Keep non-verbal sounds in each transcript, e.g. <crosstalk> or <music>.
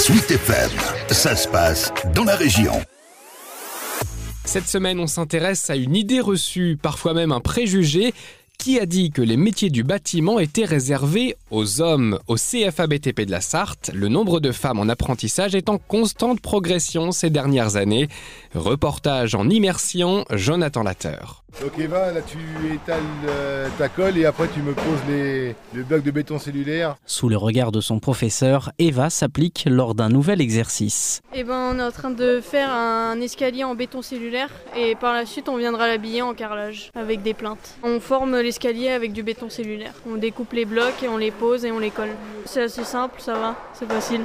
Sweet FM, ça se passe dans la région. Cette semaine, on s'intéresse à une idée reçue, parfois même un préjugé. Qui a dit que les métiers du bâtiment étaient réservés aux hommes Au CFA BTP de la Sarthe, le nombre de femmes en apprentissage est en constante progression ces dernières années. Reportage en immersion, Jonathan Latteur. Donc Eva, là tu étales euh, ta colle et après tu me poses les, le bloc de béton cellulaire. Sous le regard de son professeur, Eva s'applique lors d'un nouvel exercice. Eh ben, on est en train de faire un escalier en béton cellulaire et par la suite on viendra l'habiller en carrelage avec des plaintes. On forme l'escalier avec du béton cellulaire. On découpe les blocs et on les pose et on les colle. C'est assez simple, ça va, c'est facile.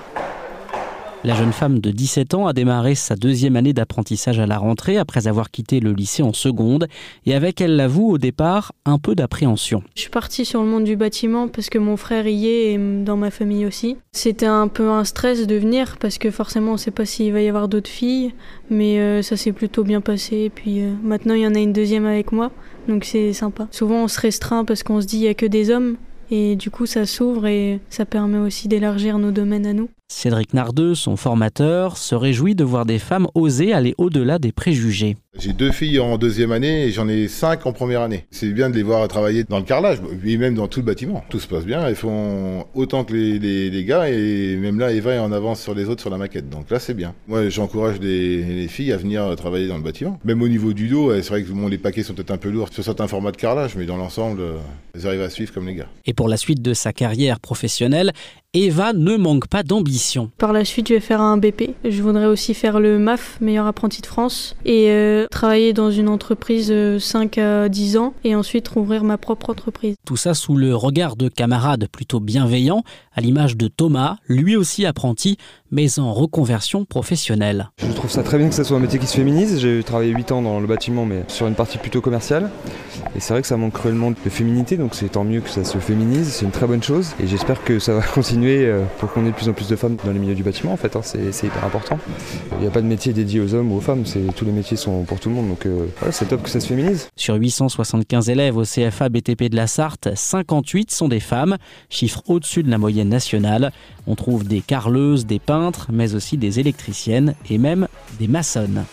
La jeune femme de 17 ans a démarré sa deuxième année d'apprentissage à la rentrée après avoir quitté le lycée en seconde et avec elle l'avoue au départ un peu d'appréhension. Je suis partie sur le monde du bâtiment parce que mon frère y est et dans ma famille aussi. C'était un peu un stress de venir parce que forcément on ne sait pas s'il va y avoir d'autres filles, mais euh, ça s'est plutôt bien passé. Et puis euh, maintenant il y en a une deuxième avec moi, donc c'est sympa. Souvent on se restreint parce qu'on se dit il y a que des hommes, et du coup, ça s'ouvre et ça permet aussi d'élargir nos domaines à nous. Cédric Nardeux, son formateur, se réjouit de voir des femmes oser aller au-delà des préjugés. J'ai deux filles en deuxième année et j'en ai cinq en première année. C'est bien de les voir travailler dans le carrelage, et même dans tout le bâtiment. Tout se passe bien, elles font autant que les, les, les gars et même là, Eva est en avance sur les autres sur la maquette. Donc là, c'est bien. Moi, j'encourage les, les, filles à venir travailler dans le bâtiment. Même au niveau du dos, c'est vrai que bon, les paquets sont peut-être un peu lourds sur certains formats de carrelage, mais dans l'ensemble, elles arrivent à suivre comme les gars. Et pour la suite de sa carrière professionnelle, Eva ne manque pas d'ambition. Par la suite, je vais faire un BP. Je voudrais aussi faire le MAF, meilleur apprenti de France, et euh, travailler dans une entreprise 5 euh, à 10 ans, et ensuite rouvrir ma propre entreprise. Tout ça sous le regard de camarades plutôt bienveillants, à l'image de Thomas, lui aussi apprenti, mais en reconversion professionnelle. Je trouve ça très bien que ce soit un métier qui se féminise. J'ai travaillé 8 ans dans le bâtiment, mais sur une partie plutôt commerciale. Et c'est vrai que ça manque cruellement de féminité, donc c'est tant mieux que ça se féminise, c'est une très bonne chose. Et j'espère que ça va <laughs> continuer euh, pour qu'on ait de plus en plus de femmes dans les milieux du bâtiment, en fait, hein. c'est hyper important. Il n'y a pas de métier dédié aux hommes ou aux femmes, tous les métiers sont pour tout le monde, donc euh, voilà, c'est top que ça se féminise. Sur 875 élèves au CFA BTP de la Sarthe, 58 sont des femmes, chiffre au-dessus de la moyenne nationale. On trouve des carleuses, des mais aussi des électriciennes et même des maçonnes.